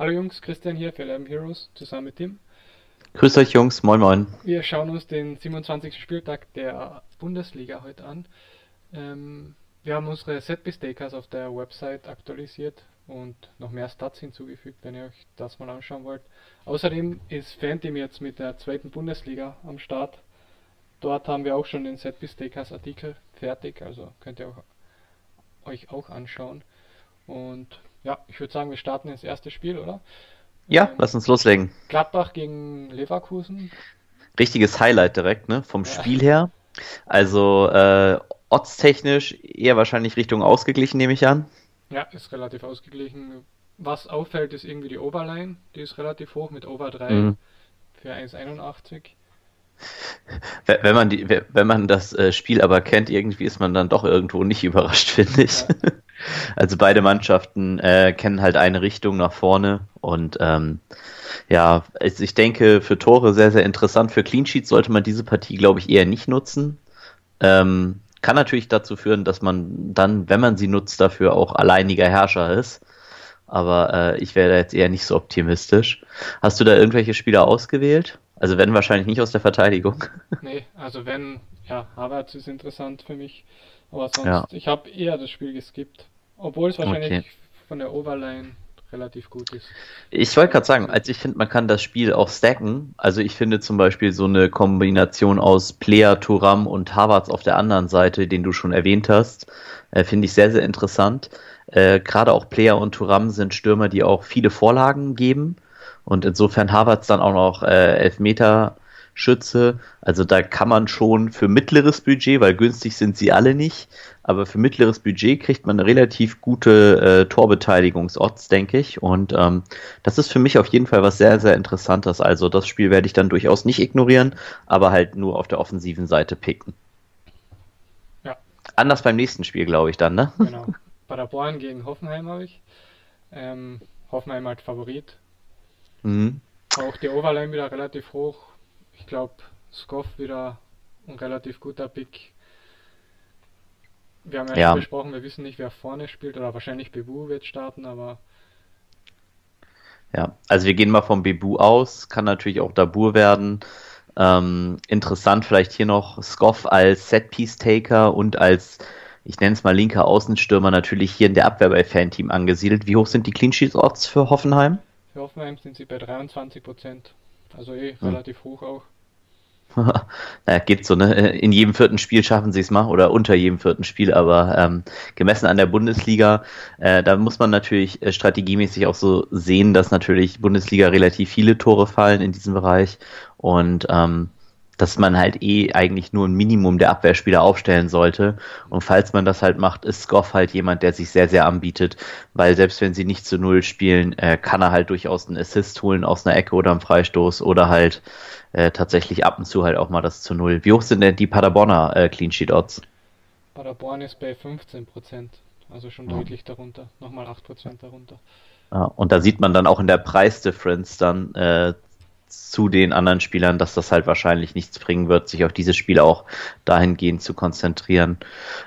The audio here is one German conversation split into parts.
Hallo Jungs, Christian hier für Eleven Heroes zusammen mit Tim. Grüß euch Jungs, moin moin. Wir schauen uns den 27. Spieltag der Bundesliga heute an. Ähm, wir haben unsere Setpiece-Takers auf der Website aktualisiert und noch mehr Stats hinzugefügt, wenn ihr euch das mal anschauen wollt. Außerdem ist Fanteam jetzt mit der zweiten Bundesliga am Start. Dort haben wir auch schon den Setpiece-Takers Artikel fertig, also könnt ihr auch, euch auch anschauen. Und ja, ich würde sagen, wir starten ins erste Spiel, oder? Ja, ähm, lass uns loslegen. Gladbach gegen Leverkusen. Richtiges Highlight direkt, ne? Vom ja. Spiel her. Also äh, Odds-technisch eher wahrscheinlich Richtung ausgeglichen, nehme ich an. Ja, ist relativ ausgeglichen. Was auffällt, ist irgendwie die Overline. Die ist relativ hoch mit Over 3 mhm. für 1,81. Wenn man, die, wenn man das äh, Spiel aber kennt, irgendwie ist man dann doch irgendwo nicht überrascht, finde ich. Ja. Also beide Mannschaften äh, kennen halt eine Richtung nach vorne und ähm, ja, ich denke für Tore sehr, sehr interessant. Für Clean Sheets sollte man diese Partie, glaube ich, eher nicht nutzen. Ähm, kann natürlich dazu führen, dass man dann, wenn man sie nutzt, dafür auch alleiniger Herrscher ist. Aber äh, ich wäre da jetzt eher nicht so optimistisch. Hast du da irgendwelche Spieler ausgewählt? Also wenn wahrscheinlich nicht aus der Verteidigung. Nee, also wenn, ja, Havertz ist interessant für mich. Aber sonst, ja. ich habe eher das Spiel geskippt. Obwohl es wahrscheinlich okay. von der Overline relativ gut ist. Ich wollte gerade sagen, als ich finde, man kann das Spiel auch stacken. Also ich finde zum Beispiel so eine Kombination aus Player, Turam und Havertz auf der anderen Seite, den du schon erwähnt hast, äh, finde ich sehr, sehr interessant. Äh, Gerade auch Player und Turam sind Stürmer, die auch viele Vorlagen geben. Und insofern Havertz dann auch noch äh, Elfmeter Schütze. Also da kann man schon für mittleres Budget, weil günstig sind sie alle nicht, aber für mittleres Budget kriegt man eine relativ gute äh, Torbeteiligungsodds, denke ich. Und ähm, das ist für mich auf jeden Fall was sehr, sehr Interessantes. Also das Spiel werde ich dann durchaus nicht ignorieren, aber halt nur auf der offensiven Seite picken. Ja. Anders beim nächsten Spiel, glaube ich dann, ne? Genau. Paderborn gegen Hoffenheim habe ich. Ähm, Hoffenheim halt Favorit. Mhm. Auch die Overline wieder relativ hoch. Ich glaube, Skoff wieder ein relativ guter Pick. Wir haben ja, ja. schon besprochen, wir wissen nicht, wer vorne spielt, oder wahrscheinlich Bebu wird starten, aber. Ja, also wir gehen mal vom Bebu aus, kann natürlich auch Dabur werden. Ähm, interessant vielleicht hier noch Skoff als Set-Piece-Taker und als, ich nenne es mal linker Außenstürmer, natürlich hier in der Abwehr bei Fanteam angesiedelt. Wie hoch sind die Clean Sheets-Odds für Hoffenheim? Für Hoffenheim sind sie bei 23 Prozent. Also eh hm. relativ hoch auch. naja, geht so, ne? In jedem vierten Spiel schaffen sie es mal oder unter jedem vierten Spiel, aber ähm, gemessen an der Bundesliga, äh, da muss man natürlich äh, strategiemäßig auch so sehen, dass natürlich Bundesliga relativ viele Tore fallen in diesem Bereich und ähm, dass man halt eh eigentlich nur ein Minimum der Abwehrspieler aufstellen sollte. Und falls man das halt macht, ist Skoff halt jemand, der sich sehr, sehr anbietet, weil selbst wenn sie nicht zu Null spielen, äh, kann er halt durchaus einen Assist holen aus einer Ecke oder einem Freistoß oder halt äh, tatsächlich ab und zu halt auch mal das zu Null. Wie hoch sind denn die Paderborner äh, Clean Sheet Odds? Paderborn ist bei 15% also schon ja. deutlich darunter, nochmal 8% darunter. Ja, und da sieht man dann auch in der Preisdifferenz dann äh, zu den anderen Spielern, dass das halt wahrscheinlich nichts bringen wird, sich auf dieses Spiel auch dahingehend zu konzentrieren.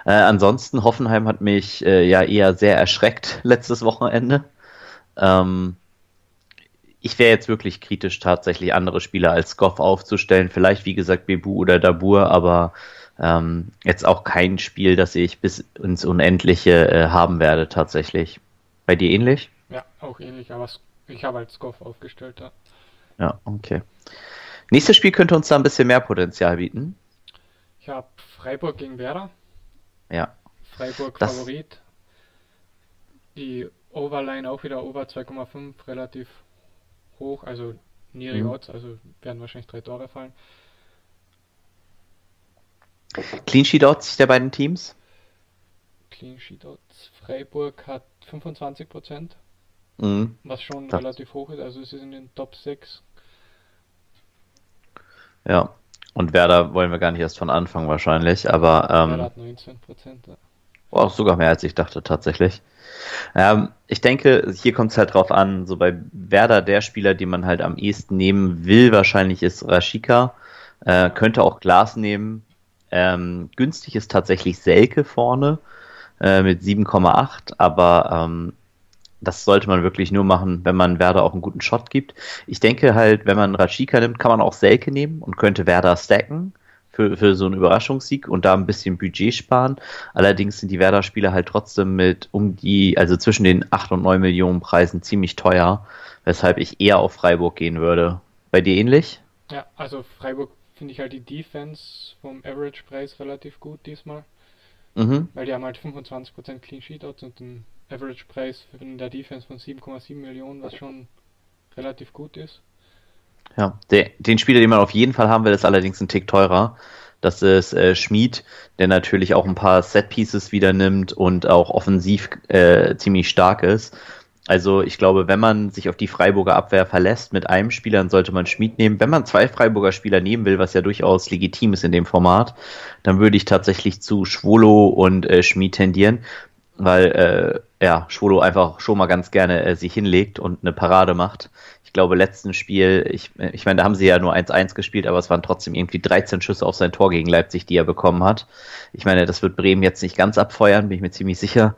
Äh, ansonsten, Hoffenheim hat mich äh, ja eher sehr erschreckt letztes Wochenende. Ähm, ich wäre jetzt wirklich kritisch, tatsächlich andere Spieler als Goff aufzustellen. Vielleicht, wie gesagt, Bebu oder Dabur, aber ähm, jetzt auch kein Spiel, das ich bis ins Unendliche äh, haben werde, tatsächlich. Bei dir ähnlich? Ja, auch ähnlich, aber ich habe als Goff aufgestellt, ja. Ja, okay. Nächstes Spiel könnte uns da ein bisschen mehr Potenzial bieten. Ich habe Freiburg gegen Werder. Ja. Freiburg das... Favorit. Die Overline auch wieder over 2,5, relativ hoch, also niedrige mhm. Odds, also werden wahrscheinlich drei Tore fallen. Clean Sheet Odds der beiden Teams? Clean Sheet Odds. Freiburg hat 25 mhm. was schon das. relativ hoch ist, also es ist in den Top 6 ja, und Werder wollen wir gar nicht erst von Anfang wahrscheinlich, aber. Ähm, Werder hat 19 Prozent. Ja. Oh, sogar mehr als ich dachte tatsächlich. Ähm, ich denke, hier kommt es halt drauf an, so bei Werder der Spieler, den man halt am ehesten nehmen will, wahrscheinlich ist Rashika. Äh, könnte auch Glas nehmen. Ähm, günstig ist tatsächlich Selke vorne äh, mit 7,8, aber ähm, das sollte man wirklich nur machen, wenn man Werder auch einen guten Shot gibt. Ich denke halt, wenn man Rashika nimmt, kann man auch Selke nehmen und könnte Werder stacken für, für so einen Überraschungssieg und da ein bisschen Budget sparen. Allerdings sind die Werder-Spieler halt trotzdem mit um die, also zwischen den 8 und 9 Millionen Preisen ziemlich teuer, weshalb ich eher auf Freiburg gehen würde. Bei dir ähnlich? Ja, also Freiburg finde ich halt die Defense vom Average-Preis relativ gut diesmal. Mhm. Weil die haben halt 25% Clean Sheet Odds und einen Average-Preis in der Defense von 7,7 Millionen, was schon relativ gut ist. Ja, der, den Spieler, den man auf jeden Fall haben will, ist allerdings ein Tick teurer. Das ist äh, Schmid, der natürlich auch ein paar Set-Pieces wieder nimmt und auch offensiv äh, ziemlich stark ist. Also ich glaube, wenn man sich auf die Freiburger Abwehr verlässt mit einem Spieler, dann sollte man Schmid nehmen. Wenn man zwei Freiburger Spieler nehmen will, was ja durchaus legitim ist in dem Format, dann würde ich tatsächlich zu Schwolo und äh, Schmid tendieren, weil äh, ja, Schwolo einfach schon mal ganz gerne äh, sich hinlegt und eine Parade macht ich glaube, letzten Spiel, ich, ich meine, da haben sie ja nur 1-1 gespielt, aber es waren trotzdem irgendwie 13 Schüsse auf sein Tor gegen Leipzig, die er bekommen hat. Ich meine, das wird Bremen jetzt nicht ganz abfeuern, bin ich mir ziemlich sicher.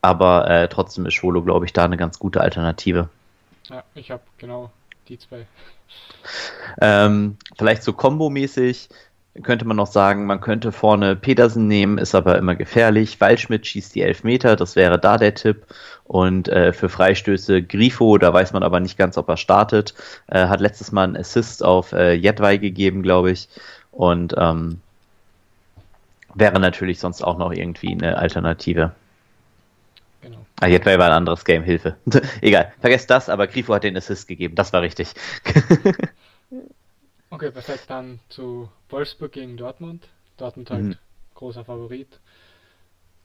Aber äh, trotzdem ist Schwolo, glaube ich, da eine ganz gute Alternative. Ja, ich habe genau die zwei. Ähm, vielleicht so kombomäßig könnte man noch sagen, man könnte vorne Petersen nehmen, ist aber immer gefährlich. Waldschmidt schießt die Elfmeter, das wäre da der Tipp. Und äh, für Freistöße Grifo, da weiß man aber nicht ganz, ob er startet. Äh, hat letztes Mal einen Assist auf äh, Jedwai gegeben, glaube ich. Und ähm, wäre natürlich sonst auch noch irgendwie eine Alternative. Genau. Ah, Jedwai war ein anderes Game, Hilfe. Egal, vergesst das, aber Grifo hat den Assist gegeben, das war richtig. Okay, perfekt. Dann zu Wolfsburg gegen Dortmund. Dortmund halt mhm. großer Favorit.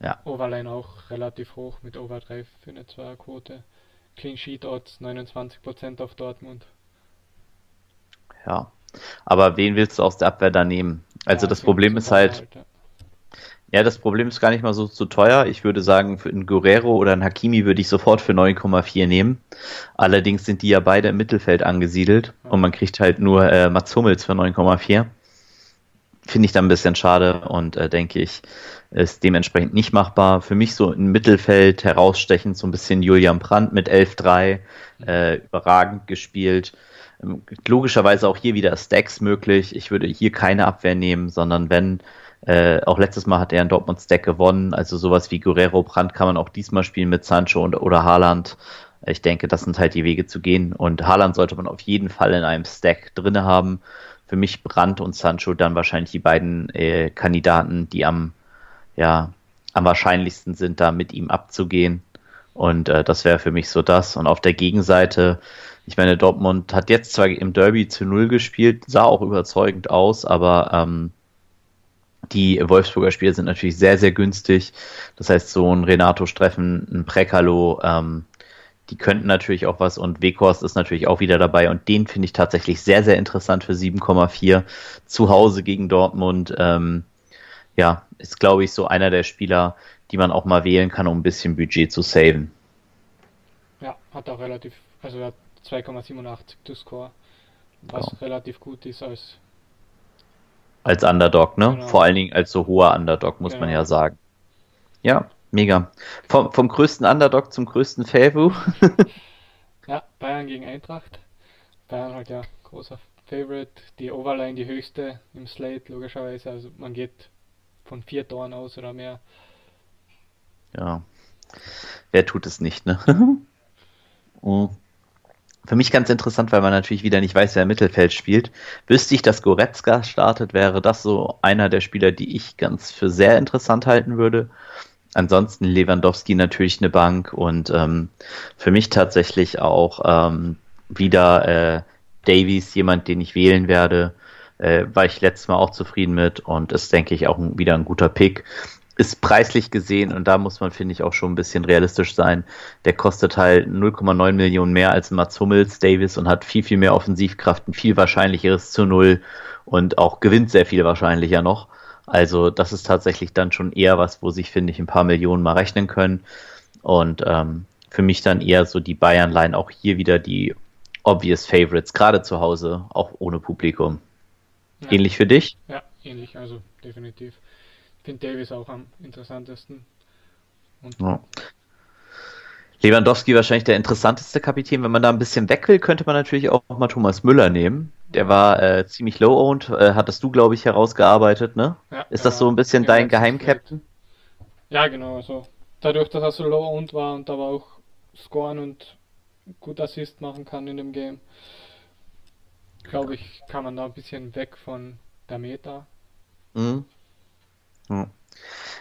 Ja. Overline auch relativ hoch mit Overdrive für eine Zweierquote. Clean Sheet Odds 29% auf Dortmund. Ja. Aber wen willst du aus der Abwehr da nehmen? Also ja, das Problem ist halt, halt ja. Ja, das Problem ist gar nicht mal so zu teuer. Ich würde sagen, für einen Guerrero oder einen Hakimi würde ich sofort für 9,4 nehmen. Allerdings sind die ja beide im Mittelfeld angesiedelt und man kriegt halt nur äh, Mats Hummels für 9,4. Finde ich dann ein bisschen schade und äh, denke ich, ist dementsprechend nicht machbar. Für mich so im Mittelfeld herausstechend so ein bisschen Julian Brandt mit 11,3, äh, überragend gespielt. Ähm, logischerweise auch hier wieder Stacks möglich. Ich würde hier keine Abwehr nehmen, sondern wenn äh, auch letztes Mal hat er in Dortmund Stack gewonnen. Also sowas wie Guerrero Brandt kann man auch diesmal spielen mit Sancho und, oder Haaland. Ich denke, das sind halt die Wege zu gehen. Und Haaland sollte man auf jeden Fall in einem Stack drinne haben. Für mich Brandt und Sancho dann wahrscheinlich die beiden äh, Kandidaten, die am, ja, am wahrscheinlichsten sind, da mit ihm abzugehen. Und äh, das wäre für mich so das. Und auf der Gegenseite, ich meine, Dortmund hat jetzt zwar im Derby zu Null gespielt, sah auch überzeugend aus, aber ähm, die Wolfsburger Spiele sind natürlich sehr, sehr günstig. Das heißt, so ein Renato Streffen, ein Prekalo, ähm, die könnten natürlich auch was und Weghorst ist natürlich auch wieder dabei und den finde ich tatsächlich sehr, sehr interessant für 7,4 zu Hause gegen Dortmund. Ähm, ja, ist glaube ich so einer der Spieler, die man auch mal wählen kann, um ein bisschen Budget zu saven. Ja, hat auch relativ, also er hat 2,87 to Score, was ja. relativ gut ist als als Underdog, ne? Genau. Vor allen Dingen als so hoher Underdog, muss genau. man ja sagen. Ja, mega. Vom, vom größten Underdog zum größten Favu. ja, Bayern gegen Eintracht. Bayern halt ja großer Favorite. Die Overline die höchste im Slate, logischerweise. Also man geht von vier Toren aus oder mehr. Ja. Wer tut es nicht, ne? oh. Für mich ganz interessant, weil man natürlich wieder nicht weiß, wer im Mittelfeld spielt. Wüsste ich, dass Goretzka startet, wäre das so einer der Spieler, die ich ganz für sehr interessant halten würde. Ansonsten Lewandowski natürlich eine Bank und ähm, für mich tatsächlich auch ähm, wieder äh, Davies, jemand, den ich wählen werde. Äh, war ich letztes Mal auch zufrieden mit und ist, denke ich, auch ein, wieder ein guter Pick ist preislich gesehen, und da muss man, finde ich, auch schon ein bisschen realistisch sein, der kostet halt 0,9 Millionen mehr als Mats Hummels Davis und hat viel, viel mehr Offensivkraft, ein viel wahrscheinlicheres zu Null und auch gewinnt sehr viel wahrscheinlicher noch. Also das ist tatsächlich dann schon eher was, wo sich, finde ich, ein paar Millionen mal rechnen können. Und ähm, für mich dann eher so die Bayern-Line, auch hier wieder die obvious Favorites, gerade zu Hause, auch ohne Publikum. Ja. Ähnlich für dich? Ja, ähnlich, also definitiv finde Davis auch am interessantesten. Ja. Lewandowski wahrscheinlich der interessanteste Kapitän. Wenn man da ein bisschen weg will, könnte man natürlich auch mal Thomas Müller nehmen. Der war äh, ziemlich low-owned, äh, hattest du, glaube ich, herausgearbeitet, ne? Ja, ist das so ein bisschen dein Geheimcaptain? Ja, genau. Also dadurch, dass er so low-owned war und aber auch scoren und gut Assist machen kann in dem Game, glaube ich, kann man da ein bisschen weg von der Meta. Mhm.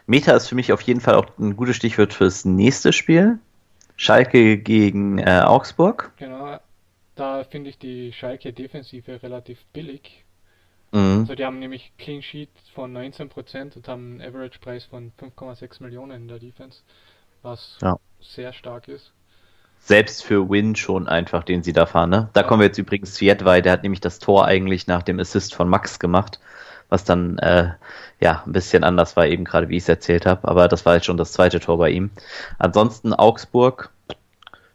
Meta ist für mich auf jeden Fall auch ein gutes Stichwort fürs nächste Spiel. Schalke gegen äh, Augsburg. Genau, da finde ich die Schalke-Defensive relativ billig. Mhm. Also die haben nämlich Clean Sheet von 19% und haben einen Average-Preis von 5,6 Millionen in der Defense, was ja. sehr stark ist. Selbst für Win schon einfach, den sie da fahren. Ne? Da ja. kommen wir jetzt übrigens zu Jedwai, der hat nämlich das Tor eigentlich nach dem Assist von Max gemacht, was dann äh, ja ein bisschen anders war, eben gerade wie ich es erzählt habe. Aber das war jetzt schon das zweite Tor bei ihm. Ansonsten Augsburg,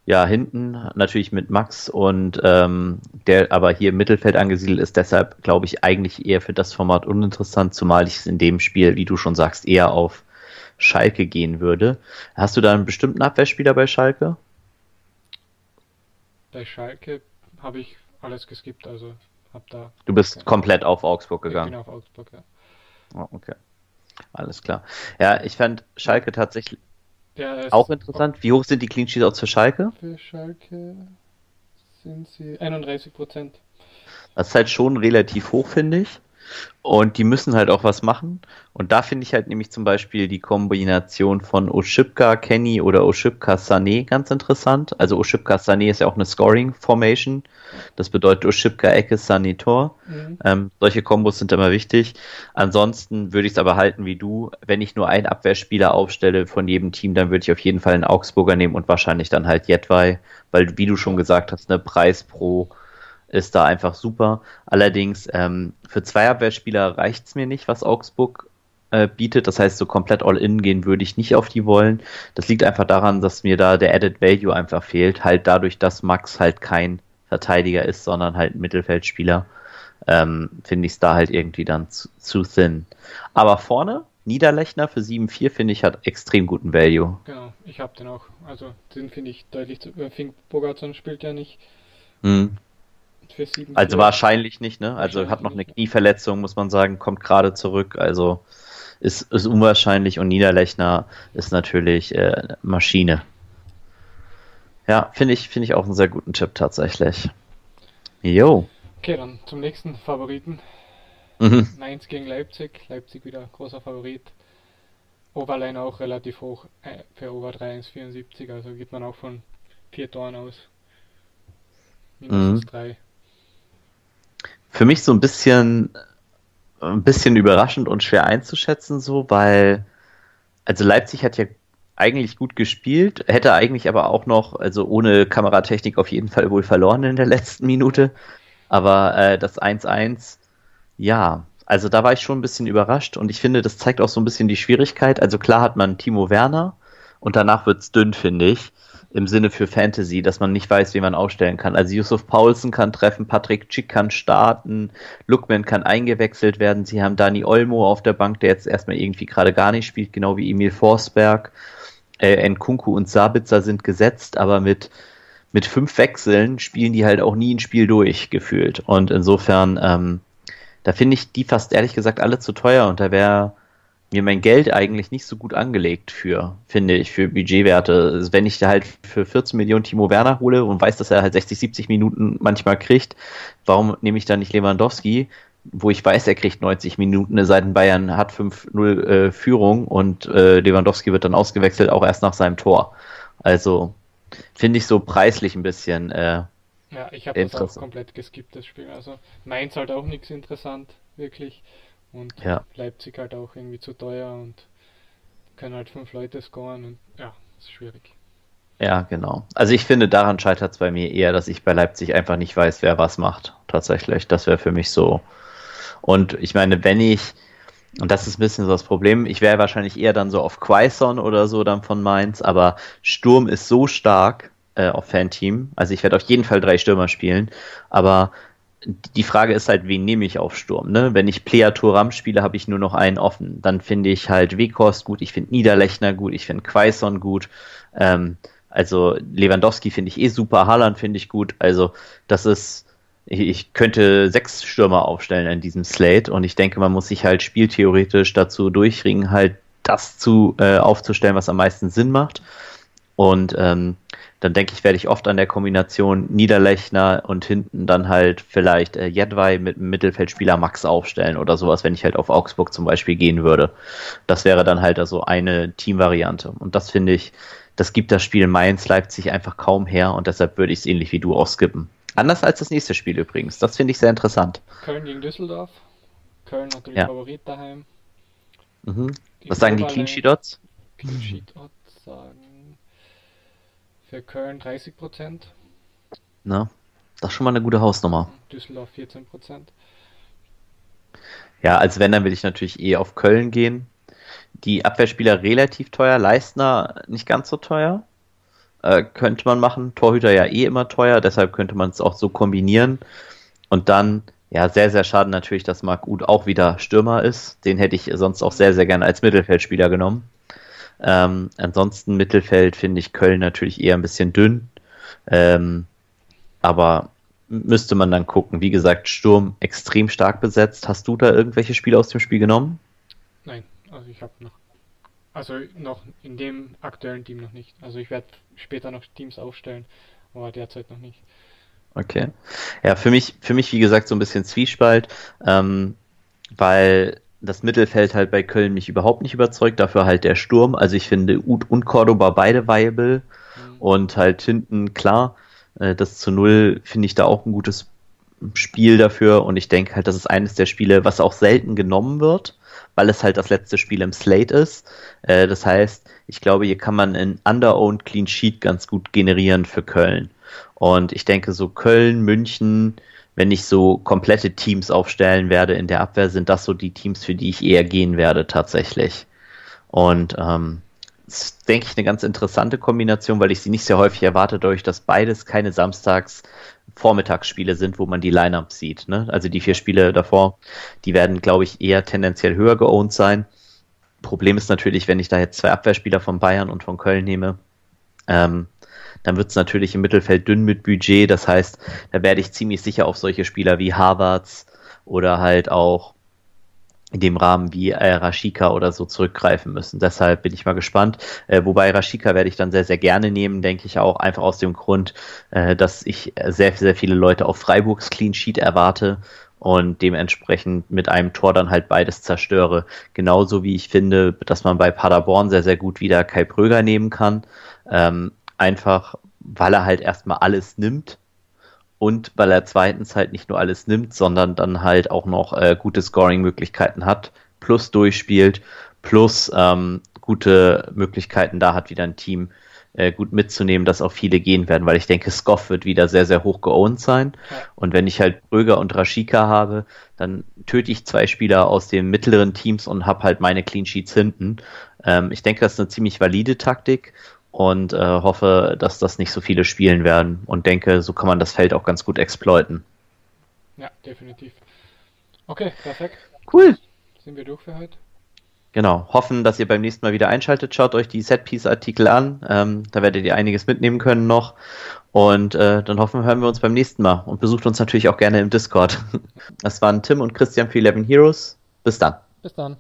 ja, hinten natürlich mit Max und ähm, der aber hier im Mittelfeld angesiedelt ist, deshalb glaube ich eigentlich eher für das Format uninteressant, zumal ich es in dem Spiel, wie du schon sagst, eher auf Schalke gehen würde. Hast du da einen bestimmten Abwehrspieler bei Schalke? Bei Schalke habe ich alles geskippt, also hab da. Du bist okay. komplett auf Augsburg gegangen. Ich bin auf Augsburg, ja. Oh, okay. Alles klar. Ja, ich fand Schalke tatsächlich auch interessant. Wie hoch sind die Clean Sheets für Schalke? Für Schalke sind sie 31 Prozent. Das ist halt schon relativ hoch, finde ich. Und die müssen halt auch was machen. Und da finde ich halt nämlich zum Beispiel die Kombination von Oshipka, Kenny oder Oshipka, Sané ganz interessant. Also Oshipka, Sané ist ja auch eine Scoring-Formation. Das bedeutet Oshipka, Ecke, Sané, Tor. Mhm. Ähm, solche Kombos sind immer wichtig. Ansonsten würde ich es aber halten wie du. Wenn ich nur einen Abwehrspieler aufstelle von jedem Team, dann würde ich auf jeden Fall einen Augsburger nehmen und wahrscheinlich dann halt Jetwei. Weil, wie du schon gesagt hast, eine Preis pro ist da einfach super. Allerdings ähm, für zwei Abwehrspieler reicht es mir nicht, was Augsburg äh, bietet. Das heißt, so komplett all-in gehen würde ich nicht auf die wollen. Das liegt einfach daran, dass mir da der Added Value einfach fehlt. Halt dadurch, dass Max halt kein Verteidiger ist, sondern halt ein Mittelfeldspieler. Ähm, Finde ich es da halt irgendwie dann zu, zu thin. Aber vorne, Niederlechner für 7-4 finde ich hat extrem guten Value. Genau, ich habe den auch. Also den finde ich deutlich zu. Äh, Fink Bogartson spielt ja nicht. Mhm. Also wahrscheinlich nicht, ne? Also hat noch eine Knieverletzung, muss man sagen, kommt gerade zurück. Also ist, ist unwahrscheinlich und Niederlechner ist natürlich äh, Maschine. Ja, finde ich, finde ich auch einen sehr guten Tipp tatsächlich. Jo. Okay, dann zum nächsten Favoriten. Mhm. Mainz gegen Leipzig. Leipzig wieder großer Favorit. Overline auch relativ hoch äh, für Over 3,174, also geht man auch von vier Toren aus. Mindestens mhm. drei für mich so ein bisschen, ein bisschen überraschend und schwer einzuschätzen, so, weil, also Leipzig hat ja eigentlich gut gespielt, hätte eigentlich aber auch noch, also ohne Kameratechnik auf jeden Fall wohl verloren in der letzten Minute. Aber äh, das 1-1, ja, also da war ich schon ein bisschen überrascht und ich finde, das zeigt auch so ein bisschen die Schwierigkeit. Also klar hat man Timo Werner und danach wird's dünn, finde ich im Sinne für Fantasy, dass man nicht weiß, wie man aufstellen kann. Also Yusuf Paulsen kann treffen, Patrick Schick kann starten, Lookman kann eingewechselt werden. Sie haben Dani Olmo auf der Bank, der jetzt erstmal irgendwie gerade gar nicht spielt, genau wie Emil Forsberg. Äh, Nkunku und Sabitzer sind gesetzt, aber mit, mit fünf Wechseln spielen die halt auch nie ein Spiel durch, gefühlt. Und insofern, ähm, da finde ich die fast ehrlich gesagt alle zu teuer und da wäre mir mein Geld eigentlich nicht so gut angelegt für, finde ich, für Budgetwerte. Also wenn ich da halt für 14 Millionen Timo Werner hole und weiß, dass er halt 60, 70 Minuten manchmal kriegt, warum nehme ich dann nicht Lewandowski, wo ich weiß, er kriegt 90 Minuten, seit Bayern hat 5-0 äh, Führung und äh, Lewandowski wird dann ausgewechselt, auch erst nach seinem Tor. Also finde ich so preislich ein bisschen. Äh, ja, ich habe das auch komplett geskippt, das Spiel. Also Mainz halt auch nichts interessant, wirklich. Und ja. Leipzig halt auch irgendwie zu teuer und können halt fünf Leute scoren und ja, ist schwierig. Ja, genau. Also ich finde, daran scheitert es bei mir eher, dass ich bei Leipzig einfach nicht weiß, wer was macht. Tatsächlich. Das wäre für mich so. Und ich meine, wenn ich, und das ist ein bisschen so das Problem, ich wäre wahrscheinlich eher dann so auf Quaison oder so dann von Mainz, aber Sturm ist so stark äh, auf Fanteam. Also ich werde auf jeden Fall drei Stürmer spielen, aber die Frage ist halt, wen nehme ich auf Sturm? Ne? Wenn ich Plea Turam spiele, habe ich nur noch einen offen. Dann finde ich halt Wekost gut, ich finde Niederlechner gut, ich finde Quaison gut. Ähm, Also Lewandowski finde ich eh super, Haaland finde ich gut. Also das ist, ich könnte sechs Stürmer aufstellen in diesem Slate und ich denke, man muss sich halt spieltheoretisch dazu durchringen, halt das zu äh, aufzustellen, was am meisten Sinn macht. Und ähm, dann denke ich, werde ich oft an der Kombination Niederlechner und hinten dann halt vielleicht äh, Jedwai mit dem Mittelfeldspieler Max aufstellen oder sowas, wenn ich halt auf Augsburg zum Beispiel gehen würde. Das wäre dann halt also eine Teamvariante. Und das finde ich, das gibt das Spiel Mainz-Leipzig einfach kaum her und deshalb würde ich es ähnlich wie du auch skippen. Anders als das nächste Spiel übrigens. Das finde ich sehr interessant. Köln gegen Düsseldorf. Köln natürlich ja. Favorit daheim. Mhm. Was sagen die Clean Sheet Odds? Clean Sheet Odds sagen für Köln 30 Prozent. Na, das ist schon mal eine gute Hausnummer. Düsseldorf 14 Prozent. Ja, als wenn, dann will ich natürlich eh auf Köln gehen. Die Abwehrspieler relativ teuer, Leistner nicht ganz so teuer. Äh, könnte man machen. Torhüter ja eh immer teuer, deshalb könnte man es auch so kombinieren. Und dann, ja, sehr, sehr schade natürlich, dass Marc Uth auch wieder Stürmer ist. Den hätte ich sonst auch sehr, sehr gerne als Mittelfeldspieler genommen. Ähm, ansonsten Mittelfeld finde ich Köln natürlich eher ein bisschen dünn. Ähm, aber müsste man dann gucken. Wie gesagt, Sturm extrem stark besetzt. Hast du da irgendwelche Spiele aus dem Spiel genommen? Nein, also ich habe noch also noch in dem aktuellen Team noch nicht. Also ich werde später noch Teams aufstellen, aber derzeit noch nicht. Okay. Ja, für mich, für mich, wie gesagt, so ein bisschen Zwiespalt, ähm, weil das Mittelfeld halt bei Köln mich überhaupt nicht überzeugt, dafür halt der Sturm. Also ich finde Ud und Cordoba beide viable mhm. und halt hinten klar, äh, das zu Null finde ich da auch ein gutes Spiel dafür und ich denke halt, das ist eines der Spiele, was auch selten genommen wird weil es halt das letzte Spiel im Slate ist. Äh, das heißt, ich glaube, hier kann man ein Under-Owned Clean Sheet ganz gut generieren für Köln. Und ich denke, so Köln, München, wenn ich so komplette Teams aufstellen werde in der Abwehr, sind das so die Teams, für die ich eher gehen werde tatsächlich. Und ähm, das ist, denke ich, eine ganz interessante Kombination, weil ich sie nicht sehr häufig erwarte, dadurch, dass beides keine Samstags Vormittagsspiele sind, wo man die Lineup sieht. Ne? Also die vier Spiele davor, die werden, glaube ich, eher tendenziell höher geowned sein. Problem ist natürlich, wenn ich da jetzt zwei Abwehrspieler von Bayern und von Köln nehme, ähm, dann wird es natürlich im Mittelfeld dünn mit Budget. Das heißt, da werde ich ziemlich sicher auf solche Spieler wie Harvards oder halt auch in dem Rahmen wie äh, Rashika oder so zurückgreifen müssen. Deshalb bin ich mal gespannt. Äh, wobei Rashika werde ich dann sehr, sehr gerne nehmen, denke ich auch, einfach aus dem Grund, äh, dass ich sehr, sehr viele Leute auf Freiburgs Clean Sheet erwarte und dementsprechend mit einem Tor dann halt beides zerstöre. Genauso wie ich finde, dass man bei Paderborn sehr, sehr gut wieder Kai Pröger nehmen kann. Ähm, einfach, weil er halt erstmal alles nimmt und weil er zweitens halt nicht nur alles nimmt, sondern dann halt auch noch äh, gute Scoring-Möglichkeiten hat, plus durchspielt, plus ähm, gute Möglichkeiten da hat, wieder ein Team äh, gut mitzunehmen, dass auch viele gehen werden, weil ich denke, Skoff wird wieder sehr, sehr hoch geowned sein. Ja. Und wenn ich halt Bröger und Rashika habe, dann töte ich zwei Spieler aus den mittleren Teams und habe halt meine Clean Sheets hinten. Ähm, ich denke, das ist eine ziemlich valide Taktik und äh, hoffe, dass das nicht so viele spielen werden und denke, so kann man das Feld auch ganz gut exploiten. Ja, definitiv. Okay, perfekt. Cool. Sind wir durch für heute? Genau. Hoffen, dass ihr beim nächsten Mal wieder einschaltet. Schaut euch die Setpiece-Artikel an. Ähm, da werdet ihr einiges mitnehmen können noch. Und äh, dann hoffen, hören wir uns beim nächsten Mal. Und besucht uns natürlich auch gerne im Discord. Das waren Tim und Christian für 11 Heroes. Bis dann. Bis dann.